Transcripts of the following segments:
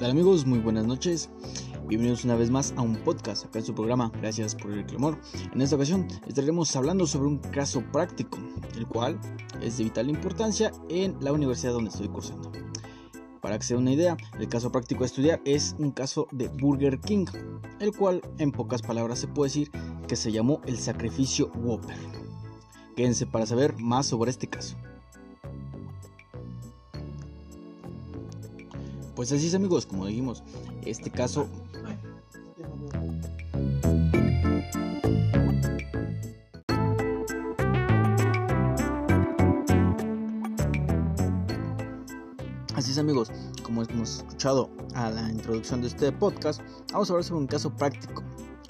tal amigos? Muy buenas noches. Bienvenidos una vez más a un podcast acá en su programa. Gracias por el clamor. En esta ocasión estaremos hablando sobre un caso práctico, el cual es de vital importancia en la universidad donde estoy cursando. Para que se una idea, el caso práctico a estudiar es un caso de Burger King, el cual en pocas palabras se puede decir que se llamó el sacrificio Whopper. Quédense para saber más sobre este caso. Pues así es amigos, como dijimos, este caso... Así es amigos, como hemos escuchado a la introducción de este podcast, vamos a hablar sobre un caso práctico,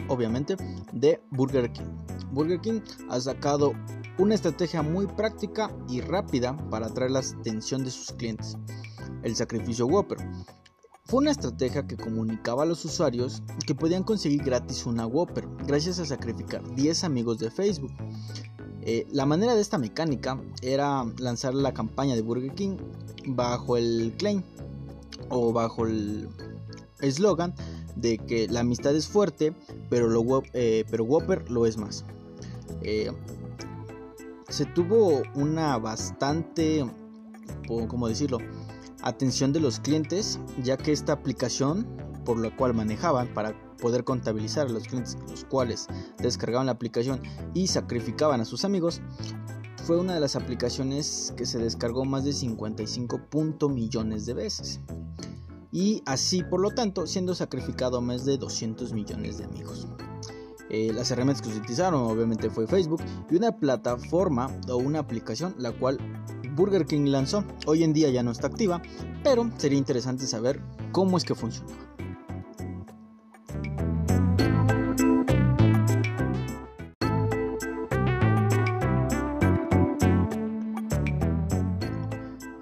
obviamente, de Burger King. Burger King ha sacado una estrategia muy práctica y rápida para atraer la atención de sus clientes el sacrificio Whopper. Fue una estrategia que comunicaba a los usuarios que podían conseguir gratis una Whopper gracias a sacrificar 10 amigos de Facebook. Eh, la manera de esta mecánica era lanzar la campaña de Burger King bajo el claim o bajo el eslogan de que la amistad es fuerte, pero, eh, pero Whopper lo es más. Eh, se tuvo una bastante, ¿cómo decirlo? Atención de los clientes, ya que esta aplicación por la cual manejaban para poder contabilizar a los clientes los cuales descargaban la aplicación y sacrificaban a sus amigos, fue una de las aplicaciones que se descargó más de 55 millones de veces. Y así, por lo tanto, siendo sacrificado más de 200 millones de amigos. Eh, las herramientas que se utilizaron obviamente fue Facebook y una plataforma o una aplicación la cual Burger King lanzó. Hoy en día ya no está activa, pero sería interesante saber cómo es que funciona.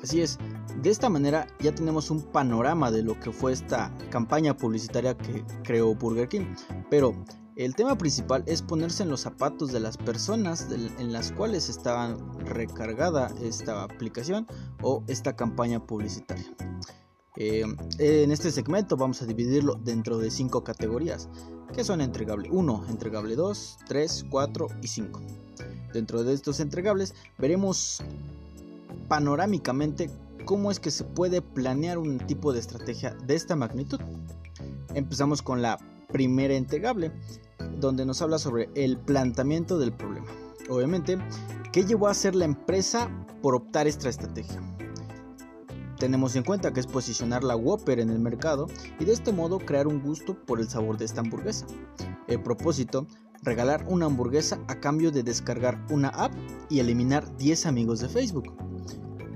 Así es, de esta manera ya tenemos un panorama de lo que fue esta campaña publicitaria que creó Burger King. Pero el tema principal es ponerse en los zapatos de las personas en las cuales estaba recargada esta aplicación o esta campaña publicitaria. Eh, en este segmento vamos a dividirlo dentro de cinco categorías, que son entregable 1, entregable 2, 3, 4 y 5. Dentro de estos entregables veremos panorámicamente cómo es que se puede planear un tipo de estrategia de esta magnitud. Empezamos con la primera entregable, donde nos habla sobre el planteamiento del problema. Obviamente, ¿qué llevó a hacer la empresa por optar esta estrategia? Tenemos en cuenta que es posicionar la Whopper en el mercado y de este modo crear un gusto por el sabor de esta hamburguesa. El propósito, regalar una hamburguesa a cambio de descargar una app y eliminar 10 amigos de Facebook.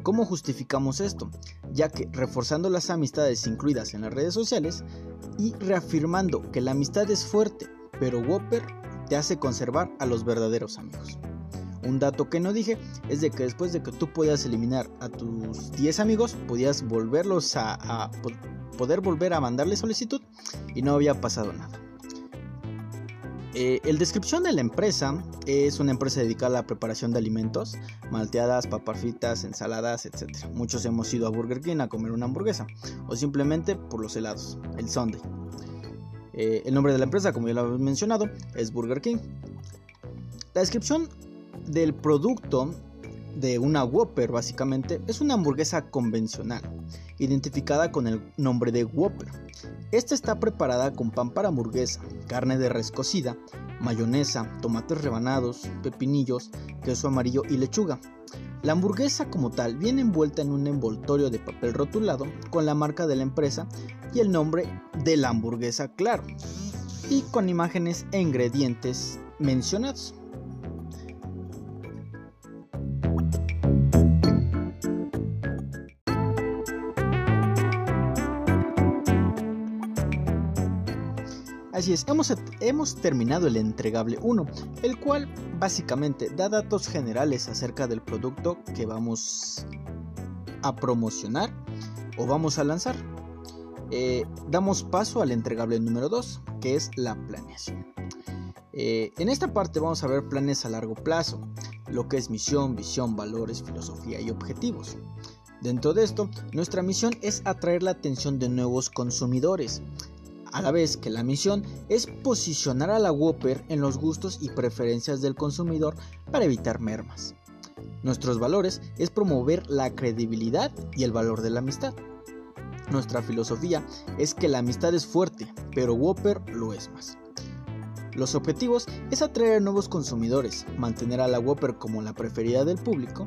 ¿Cómo justificamos esto? Ya que reforzando las amistades incluidas en las redes sociales y reafirmando que la amistad es fuerte pero Whopper te hace conservar a los verdaderos amigos. Un dato que no dije es de que después de que tú podías eliminar a tus 10 amigos, podías volverlos a, poder volver a mandarle solicitud y no había pasado nada. Eh, el descripción de la empresa es una empresa dedicada a la preparación de alimentos, malteadas, papas fritas, ensaladas, etc. Muchos hemos ido a Burger King a comer una hamburguesa o simplemente por los helados, el Sunday. Eh, el nombre de la empresa, como ya lo he mencionado, es Burger King. La descripción del producto de una Whopper básicamente es una hamburguesa convencional, identificada con el nombre de Whopper. Esta está preparada con pan para hamburguesa, carne de res cocida, mayonesa, tomates rebanados, pepinillos, queso amarillo y lechuga. La hamburguesa como tal viene envuelta en un envoltorio de papel rotulado con la marca de la empresa y el nombre de la hamburguesa claro, y con imágenes e ingredientes mencionados. Así es, hemos, hemos, terminado el entregable 1, el cual básicamente da datos generales acerca del producto que vamos a promocionar o vamos a lanzar. Eh, damos paso al entregable número 2, que es la planeación. Eh, en esta parte vamos a ver planes a largo plazo, lo que es misión, visión, valores, filosofía y objetivos. Dentro de esto, nuestra misión es atraer la atención de nuevos consumidores, a la vez que la misión es posicionar a la Whopper en los gustos y preferencias del consumidor para evitar mermas. Nuestros valores es promover la credibilidad y el valor de la amistad. Nuestra filosofía es que la amistad es fuerte, pero Whopper lo es más. Los objetivos es atraer a nuevos consumidores, mantener a la Whopper como la preferida del público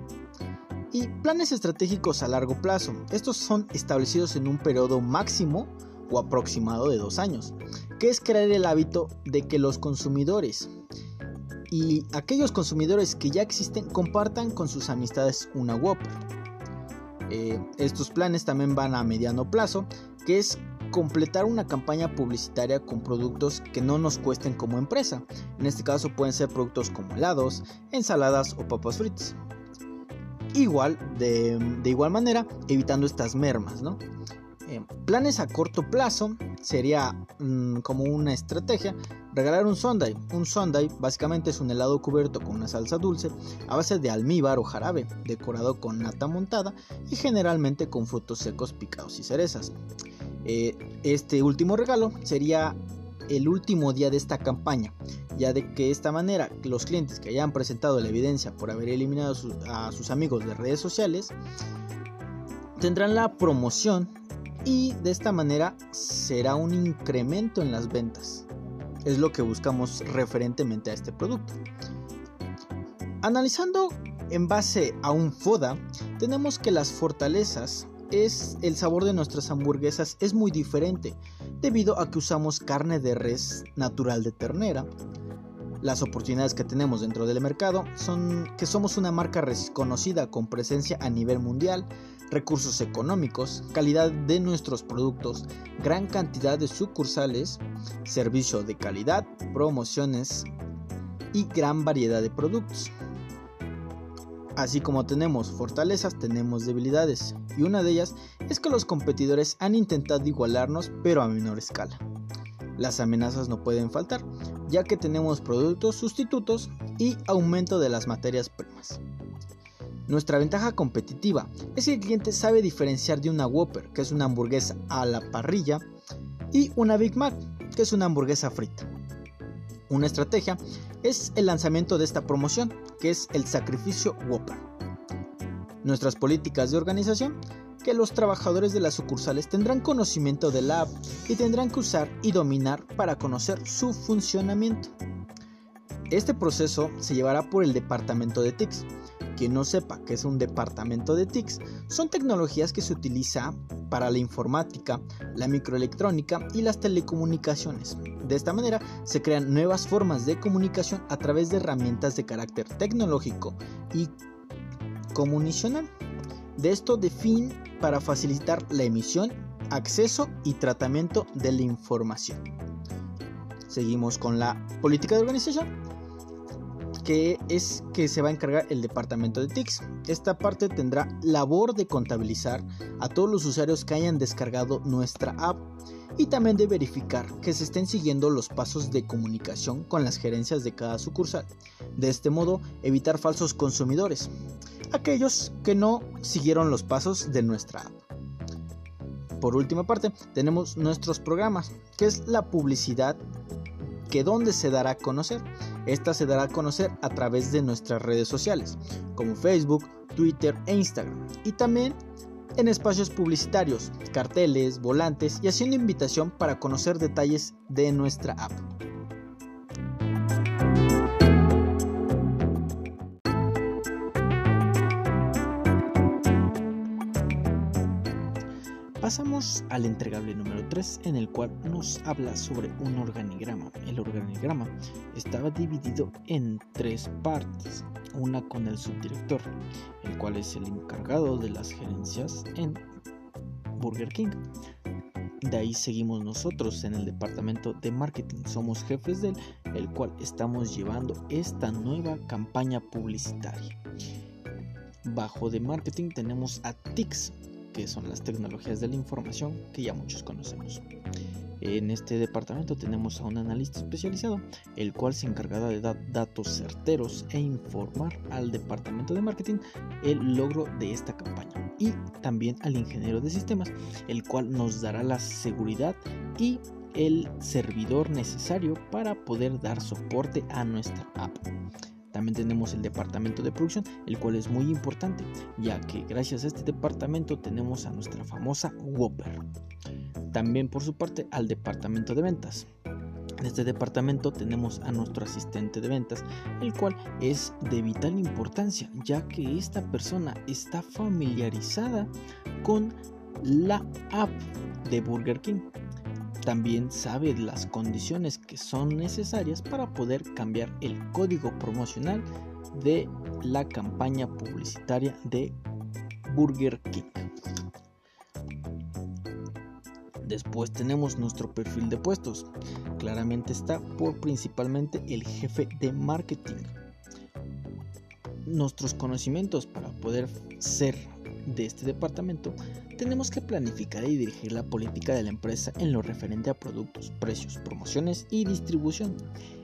y planes estratégicos a largo plazo. Estos son establecidos en un periodo máximo o aproximado de dos años, que es crear el hábito de que los consumidores y aquellos consumidores que ya existen compartan con sus amistades una Whopper. Eh, estos planes también van a mediano plazo, que es completar una campaña publicitaria con productos que no nos cuesten como empresa. En este caso pueden ser productos como helados, ensaladas o papas fritas. Igual, de, de igual manera, evitando estas mermas, ¿no? Eh, planes a corto plazo sería mm, como una estrategia regalar un sundae. Un sundae básicamente es un helado cubierto con una salsa dulce a base de almíbar o jarabe, decorado con nata montada y generalmente con frutos secos picados y cerezas. Eh, este último regalo sería el último día de esta campaña, ya de que de esta manera los clientes que hayan presentado la evidencia por haber eliminado a sus amigos de redes sociales tendrán la promoción y de esta manera será un incremento en las ventas. Es lo que buscamos referentemente a este producto. Analizando en base a un FODA, tenemos que las fortalezas es el sabor de nuestras hamburguesas es muy diferente debido a que usamos carne de res natural de ternera. Las oportunidades que tenemos dentro del mercado son que somos una marca reconocida con presencia a nivel mundial, recursos económicos, calidad de nuestros productos, gran cantidad de sucursales, servicio de calidad, promociones y gran variedad de productos. Así como tenemos fortalezas, tenemos debilidades, y una de ellas es que los competidores han intentado igualarnos pero a menor escala. Las amenazas no pueden faltar, ya que tenemos productos sustitutos y aumento de las materias primas. Nuestra ventaja competitiva es que el cliente sabe diferenciar de una Whopper, que es una hamburguesa a la parrilla, y una Big Mac, que es una hamburguesa frita. Una estrategia es el lanzamiento de esta promoción, que es el sacrificio Whopper. Nuestras políticas de organización, que los trabajadores de las sucursales tendrán conocimiento de la app y tendrán que usar y dominar para conocer su funcionamiento. Este proceso se llevará por el departamento de TICS, quien no sepa que es un departamento de TICS, son tecnologías que se utiliza para la informática, la microelectrónica y las telecomunicaciones. De esta manera se crean nuevas formas de comunicación a través de herramientas de carácter tecnológico y comunicacional. De esto de fin para facilitar la emisión, acceso y tratamiento de la información. Seguimos con la política de organización que es que se va a encargar el departamento de TICS. Esta parte tendrá labor de contabilizar a todos los usuarios que hayan descargado nuestra app y también de verificar que se estén siguiendo los pasos de comunicación con las gerencias de cada sucursal. De este modo, evitar falsos consumidores, aquellos que no siguieron los pasos de nuestra app. Por última parte, tenemos nuestros programas, que es la publicidad que donde se dará a conocer. Esta se dará a conocer a través de nuestras redes sociales, como Facebook, Twitter e Instagram, y también en espacios publicitarios, carteles, volantes y haciendo invitación para conocer detalles de nuestra app. Pasamos al entregable número 3 en el cual nos habla sobre un organigrama. El organigrama estaba dividido en tres partes, una con el subdirector, el cual es el encargado de las gerencias en Burger King. De ahí seguimos nosotros en el departamento de marketing, somos jefes del el cual estamos llevando esta nueva campaña publicitaria. Bajo de marketing tenemos a TIX, que son las tecnologías de la información que ya muchos conocemos. En este departamento tenemos a un analista especializado, el cual se encargará de dar datos certeros e informar al departamento de marketing el logro de esta campaña. Y también al ingeniero de sistemas, el cual nos dará la seguridad y el servidor necesario para poder dar soporte a nuestra app. También tenemos el departamento de producción, el cual es muy importante, ya que gracias a este departamento tenemos a nuestra famosa Whopper. También por su parte al departamento de ventas. En este departamento tenemos a nuestro asistente de ventas, el cual es de vital importancia, ya que esta persona está familiarizada con la app de Burger King también sabe las condiciones que son necesarias para poder cambiar el código promocional de la campaña publicitaria de Burger King. Después tenemos nuestro perfil de puestos. Claramente está por principalmente el jefe de marketing. Nuestros conocimientos para poder ser de este departamento, tenemos que planificar y dirigir la política de la empresa en lo referente a productos, precios, promociones y distribución,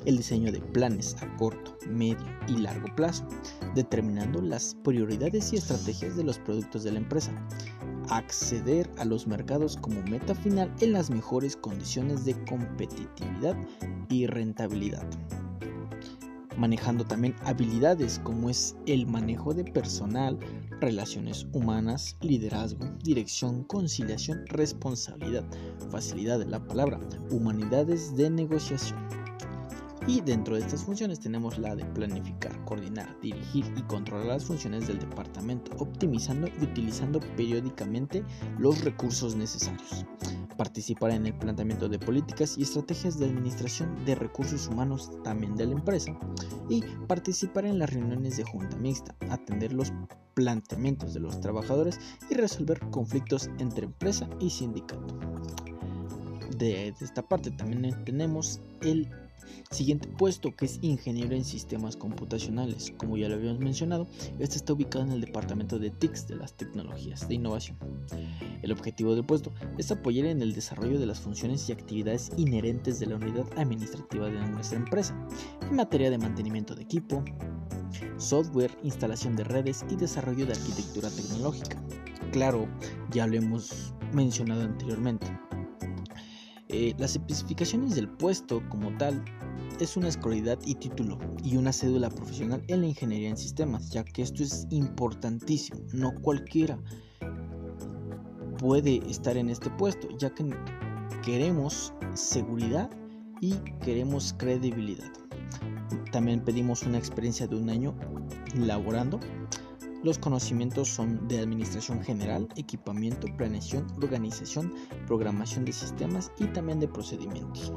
el diseño de planes a corto, medio y largo plazo, determinando las prioridades y estrategias de los productos de la empresa, acceder a los mercados como meta final en las mejores condiciones de competitividad y rentabilidad manejando también habilidades como es el manejo de personal, relaciones humanas, liderazgo, dirección, conciliación, responsabilidad, facilidad de la palabra, humanidades de negociación. Y dentro de estas funciones tenemos la de planificar, coordinar, dirigir y controlar las funciones del departamento, optimizando y utilizando periódicamente los recursos necesarios participar en el planteamiento de políticas y estrategias de administración de recursos humanos también de la empresa y participar en las reuniones de junta mixta, atender los planteamientos de los trabajadores y resolver conflictos entre empresa y sindicato. De esta parte también tenemos el Siguiente puesto que es ingeniero en sistemas computacionales. Como ya lo habíamos mencionado, este está ubicado en el departamento de TICS de las tecnologías de innovación. El objetivo del puesto es apoyar en el desarrollo de las funciones y actividades inherentes de la unidad administrativa de nuestra empresa en materia de mantenimiento de equipo, software, instalación de redes y desarrollo de arquitectura tecnológica. Claro, ya lo hemos mencionado anteriormente. Eh, las especificaciones del puesto como tal es una escolaridad y título y una cédula profesional en la ingeniería en sistemas, ya que esto es importantísimo, no cualquiera puede estar en este puesto, ya que queremos seguridad y queremos credibilidad. También pedimos una experiencia de un año laborando los conocimientos son de administración general, equipamiento, planeación, organización, programación de sistemas y también de procedimientos.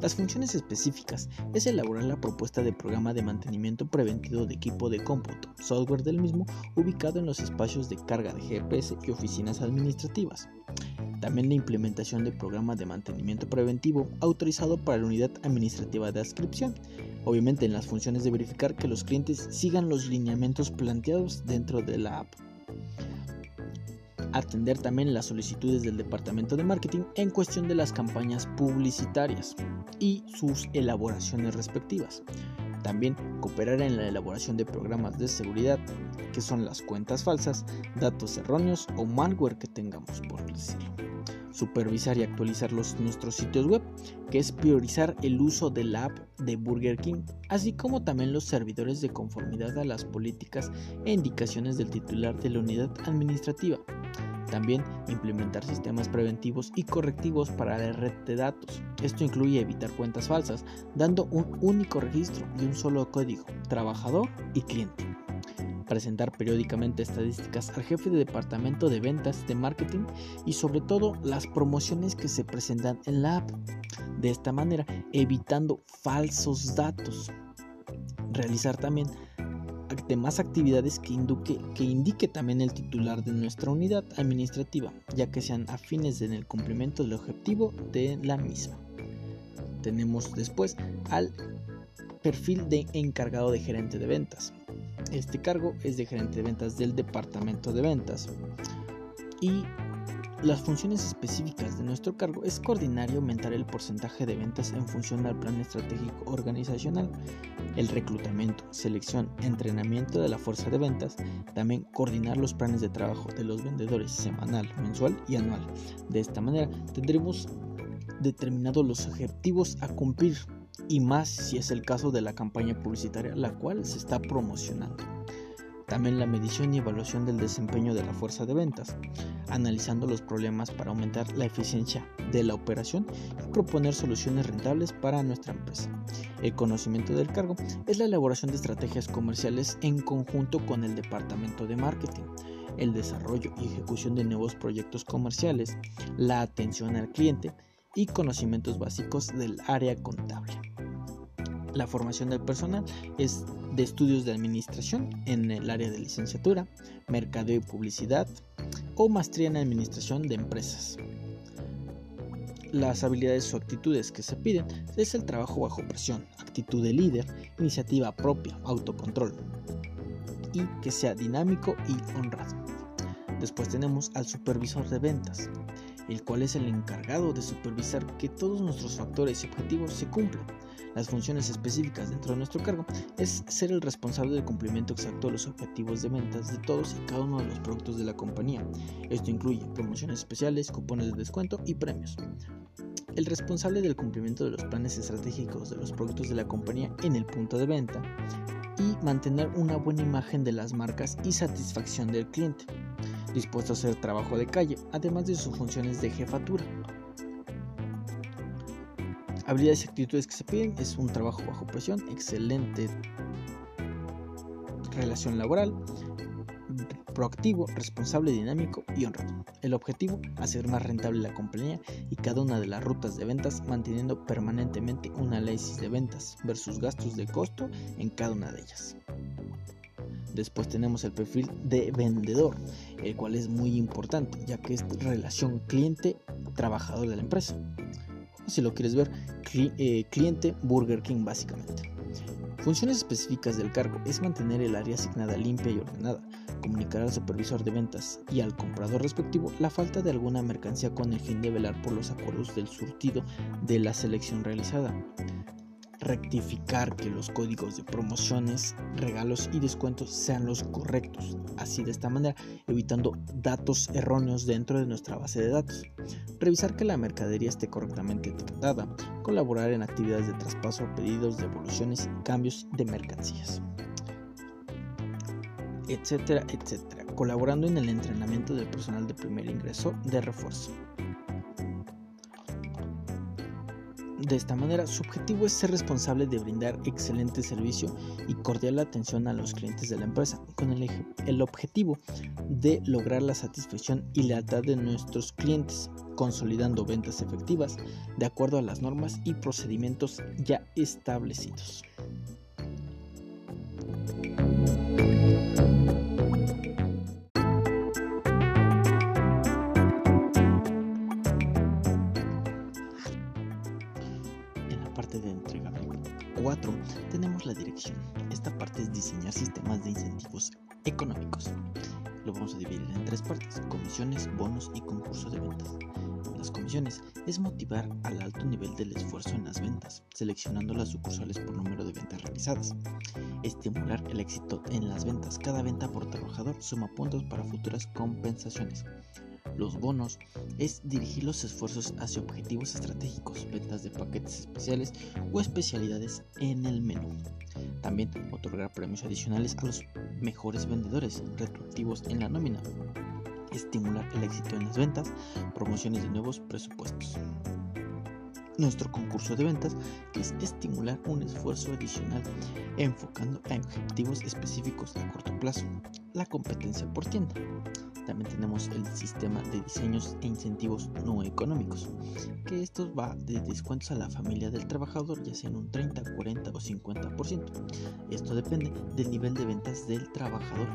Las funciones específicas es elaborar la propuesta de programa de mantenimiento preventivo de equipo de cómputo, software del mismo ubicado en los espacios de carga de GPS y oficinas administrativas. También la implementación de programa de mantenimiento preventivo autorizado para la unidad administrativa de adscripción, obviamente en las funciones de verificar que los clientes sigan los lineamientos planteados dentro de la app. Atender también las solicitudes del departamento de marketing en cuestión de las campañas publicitarias y sus elaboraciones respectivas. También cooperar en la elaboración de programas de seguridad, que son las cuentas falsas, datos erróneos o malware que tengamos, por decirlo supervisar y actualizar los, nuestros sitios web, que es priorizar el uso de la app de Burger King, así como también los servidores de conformidad a las políticas e indicaciones del titular de la unidad administrativa. También implementar sistemas preventivos y correctivos para la red de datos. Esto incluye evitar cuentas falsas, dando un único registro y un solo código, trabajador y cliente presentar periódicamente estadísticas al jefe de departamento de ventas de marketing y sobre todo las promociones que se presentan en la app. De esta manera, evitando falsos datos. Realizar también demás actividades que indique, que indique también el titular de nuestra unidad administrativa, ya que sean afines en el cumplimiento del objetivo de la misma. Tenemos después al perfil de encargado de gerente de ventas. Este cargo es de gerente de ventas del departamento de ventas y las funciones específicas de nuestro cargo es coordinar y aumentar el porcentaje de ventas en función al plan estratégico organizacional, el reclutamiento, selección, entrenamiento de la fuerza de ventas, también coordinar los planes de trabajo de los vendedores semanal, mensual y anual. De esta manera tendremos determinados los objetivos a cumplir y más si es el caso de la campaña publicitaria la cual se está promocionando. También la medición y evaluación del desempeño de la fuerza de ventas, analizando los problemas para aumentar la eficiencia de la operación y proponer soluciones rentables para nuestra empresa. El conocimiento del cargo es la elaboración de estrategias comerciales en conjunto con el departamento de marketing, el desarrollo y ejecución de nuevos proyectos comerciales, la atención al cliente y conocimientos básicos del área contable. La formación del personal es de estudios de administración en el área de licenciatura, mercadeo y publicidad o maestría en administración de empresas. Las habilidades o actitudes que se piden es el trabajo bajo presión, actitud de líder, iniciativa propia, autocontrol y que sea dinámico y honrado. Después tenemos al supervisor de ventas, el cual es el encargado de supervisar que todos nuestros factores y objetivos se cumplan las funciones específicas dentro de nuestro cargo es ser el responsable del cumplimiento exacto de los objetivos de ventas de todos y cada uno de los productos de la compañía. Esto incluye promociones especiales, cupones de descuento y premios. El responsable del cumplimiento de los planes estratégicos de los productos de la compañía en el punto de venta y mantener una buena imagen de las marcas y satisfacción del cliente, dispuesto a hacer trabajo de calle, además de sus funciones de jefatura. Habilidades y actitudes que se piden es un trabajo bajo presión, excelente relación laboral, proactivo, responsable, dinámico y honrado. El objetivo, hacer más rentable la compañía y cada una de las rutas de ventas manteniendo permanentemente un análisis de ventas versus gastos de costo en cada una de ellas. Después tenemos el perfil de vendedor, el cual es muy importante ya que es relación cliente-trabajador de la empresa si lo quieres ver, eh, cliente Burger King básicamente. Funciones específicas del cargo es mantener el área asignada limpia y ordenada, comunicar al supervisor de ventas y al comprador respectivo la falta de alguna mercancía con el fin de velar por los acuerdos del surtido de la selección realizada, rectificar que los códigos de promociones, regalos y descuentos sean los correctos, así de esta manera evitando datos erróneos dentro de nuestra base de datos, revisar que la mercadería esté correctamente etiquetada, colaborar en actividades de traspaso, pedidos, devoluciones y cambios de mercancías, etcétera, etcétera, colaborando en el entrenamiento del personal de primer ingreso de refuerzo. De esta manera, su objetivo es ser responsable de brindar excelente servicio y cordial atención a los clientes de la empresa, con el, el objetivo de lograr la satisfacción y lealtad de nuestros clientes, consolidando ventas efectivas de acuerdo a las normas y procedimientos ya establecidos. Dividir en tres partes, comisiones, bonos y concurso de ventas. Las comisiones es motivar al alto nivel del esfuerzo en las ventas, seleccionando las sucursales por número de ventas realizadas. Estimular el éxito en las ventas. Cada venta por trabajador suma puntos para futuras compensaciones. Los bonos es dirigir los esfuerzos hacia objetivos estratégicos, ventas de paquetes especiales o especialidades en el menú. También otorgar premios adicionales a los mejores vendedores, retroactivos en la nómina. Estimular el éxito en las ventas, promociones de nuevos presupuestos nuestro concurso de ventas, es estimular un esfuerzo adicional enfocando a objetivos específicos a corto plazo, la competencia por tienda. También tenemos el sistema de diseños e incentivos no económicos, que esto va de descuentos a la familia del trabajador, ya sea en un 30, 40 o 50%. Esto depende del nivel de ventas del trabajador.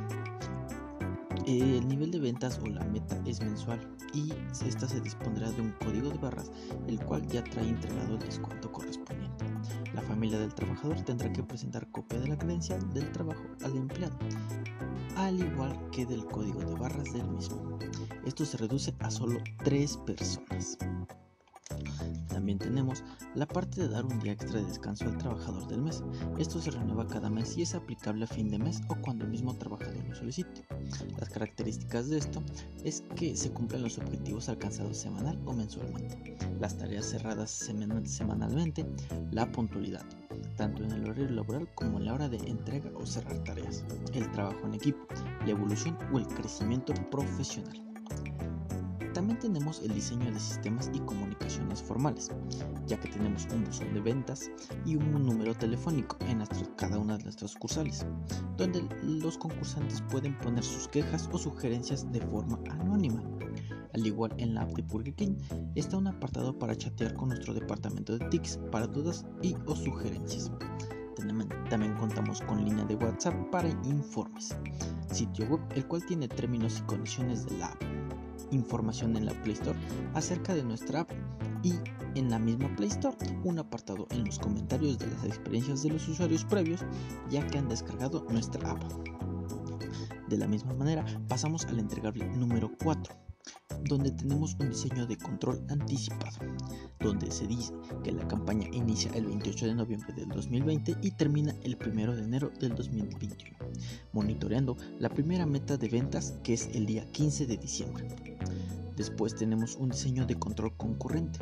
El nivel de ventas o la meta es mensual y esta se dispondrá de un código de barras, el cual ya trae entregado el descuento correspondiente. La familia del trabajador tendrá que presentar copia de la credencial del trabajo al empleado, al igual que del código de barras del mismo. Esto se reduce a solo tres personas. También tenemos la parte de dar un día extra de descanso al trabajador del mes. Esto se renueva cada mes y es aplicable a fin de mes o cuando el mismo trabajador lo solicite. Las características de esto es que se cumplen los objetivos alcanzados semanal o mensualmente, las tareas cerradas semanalmente, la puntualidad, tanto en el horario laboral como en la hora de entrega o cerrar tareas, el trabajo en equipo, la evolución o el crecimiento profesional. También tenemos el diseño de sistemas y comunicaciones formales, ya que tenemos un buzón de ventas y un número telefónico en cada una de nuestras sucursales, donde los concursantes pueden poner sus quejas o sugerencias de forma anónima. Al igual en la app de Burger King, está un apartado para chatear con nuestro departamento de TICs para dudas y o sugerencias. También contamos con línea de WhatsApp para informes, sitio web el cual tiene términos y condiciones de la app información en la Play Store acerca de nuestra app y en la misma Play Store un apartado en los comentarios de las experiencias de los usuarios previos ya que han descargado nuestra app. De la misma manera pasamos al entregable número 4 donde tenemos un diseño de control anticipado, donde se dice que la campaña inicia el 28 de noviembre del 2020 y termina el 1 de enero del 2021, monitoreando la primera meta de ventas que es el día 15 de diciembre. Después tenemos un diseño de control concurrente,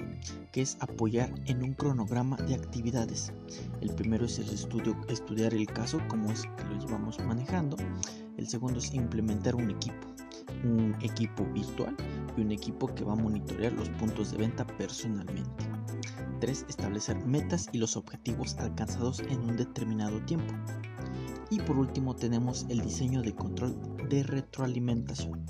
que es apoyar en un cronograma de actividades. El primero es el estudio, estudiar el caso, como es que lo llevamos manejando. El segundo es implementar un equipo, un equipo virtual y un equipo que va a monitorear los puntos de venta personalmente. 3. Establecer metas y los objetivos alcanzados en un determinado tiempo. Y por último tenemos el diseño de control de retroalimentación,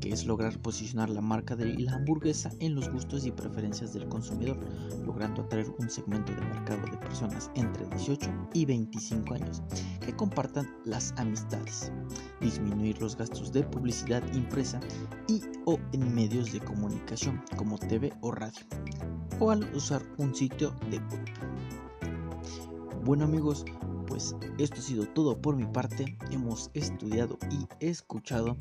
que es lograr posicionar la marca de la hamburguesa en los gustos y preferencias del consumidor, logrando atraer un segmento de mercado de personas entre 18 y 25 años que compartan las amistades, disminuir los gastos de publicidad impresa y o en medios de comunicación como TV o radio, o al usar un sitio de web. Bueno amigos, pues esto ha sido todo por mi parte. Hemos estudiado y escuchado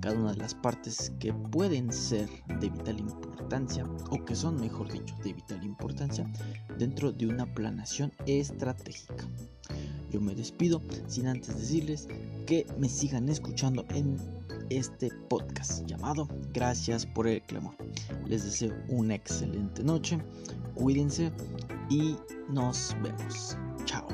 cada una de las partes que pueden ser de vital importancia o que son, mejor dicho, de vital importancia dentro de una planación estratégica. Yo me despido sin antes decirles que me sigan escuchando en este podcast llamado Gracias por el clamor. Les deseo una excelente noche, cuídense y nos vemos. Chao.